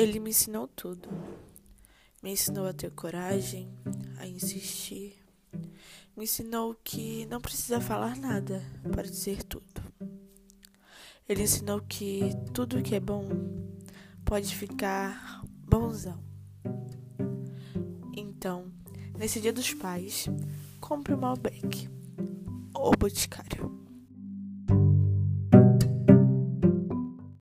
Ele me ensinou tudo. Me ensinou a ter coragem, a insistir. Me ensinou que não precisa falar nada para dizer tudo. Ele ensinou que tudo que é bom pode ficar bonzão. Então, nesse Dia dos Pais, compre o Malbec ou Boticário.